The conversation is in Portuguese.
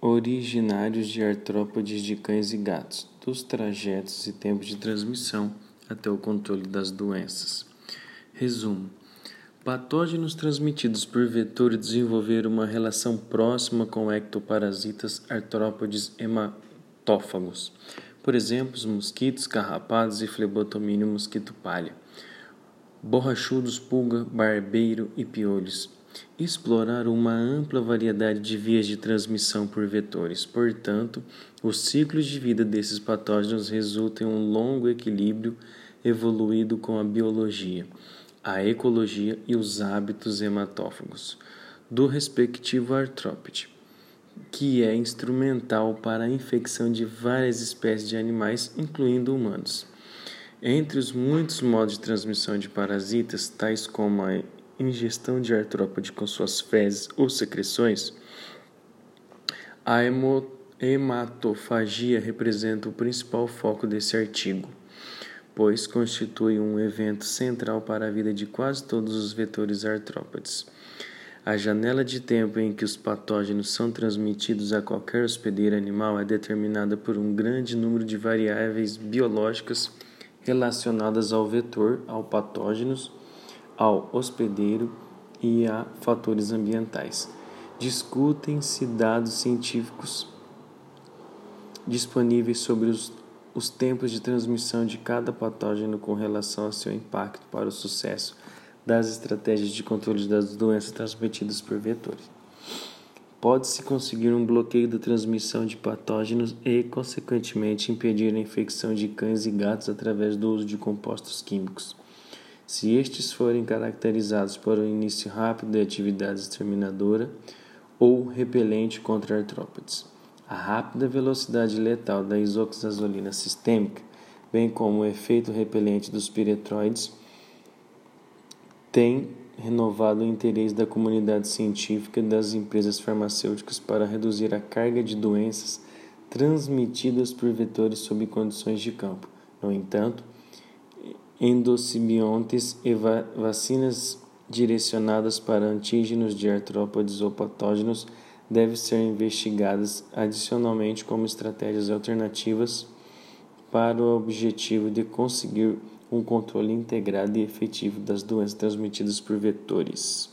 originários de artrópodes de cães e gatos, dos trajetos e tempos de transmissão até o controle das doenças. Resumo: Patógenos transmitidos por vetores desenvolveram uma relação próxima com ectoparasitas artrópodes hematófagos, por exemplo, os mosquitos, carrapatos e flebotomínio mosquito palha, borrachudos, pulga, barbeiro e piolhos explorar uma ampla variedade de vias de transmissão por vetores. Portanto, os ciclos de vida desses patógenos resultam em um longo equilíbrio evoluído com a biologia, a ecologia e os hábitos hematófagos do respectivo artrópode, que é instrumental para a infecção de várias espécies de animais, incluindo humanos. Entre os muitos modos de transmissão de parasitas, tais como a ingestão de artrópode com suas fezes ou secreções, a hematofagia representa o principal foco desse artigo, pois constitui um evento central para a vida de quase todos os vetores artrópodes. A janela de tempo em que os patógenos são transmitidos a qualquer hospedeiro animal é determinada por um grande número de variáveis biológicas relacionadas ao vetor, ao patógenos ao hospedeiro e a fatores ambientais. Discutem-se dados científicos disponíveis sobre os, os tempos de transmissão de cada patógeno com relação ao seu impacto para o sucesso das estratégias de controle das doenças transmitidas por vetores. Pode-se conseguir um bloqueio da transmissão de patógenos e, consequentemente, impedir a infecção de cães e gatos através do uso de compostos químicos se estes forem caracterizados por um início rápido de atividade exterminadora ou repelente contra artrópodes. A rápida velocidade letal da isoxazolina sistêmica, bem como o efeito repelente dos piretroides, tem renovado o interesse da comunidade científica e das empresas farmacêuticas para reduzir a carga de doenças transmitidas por vetores sob condições de campo. No entanto, endosimbiontes e va vacinas direcionadas para antígenos de artrópodes ou patógenos devem ser investigadas adicionalmente como estratégias alternativas para o objetivo de conseguir um controle integrado e efetivo das doenças transmitidas por vetores.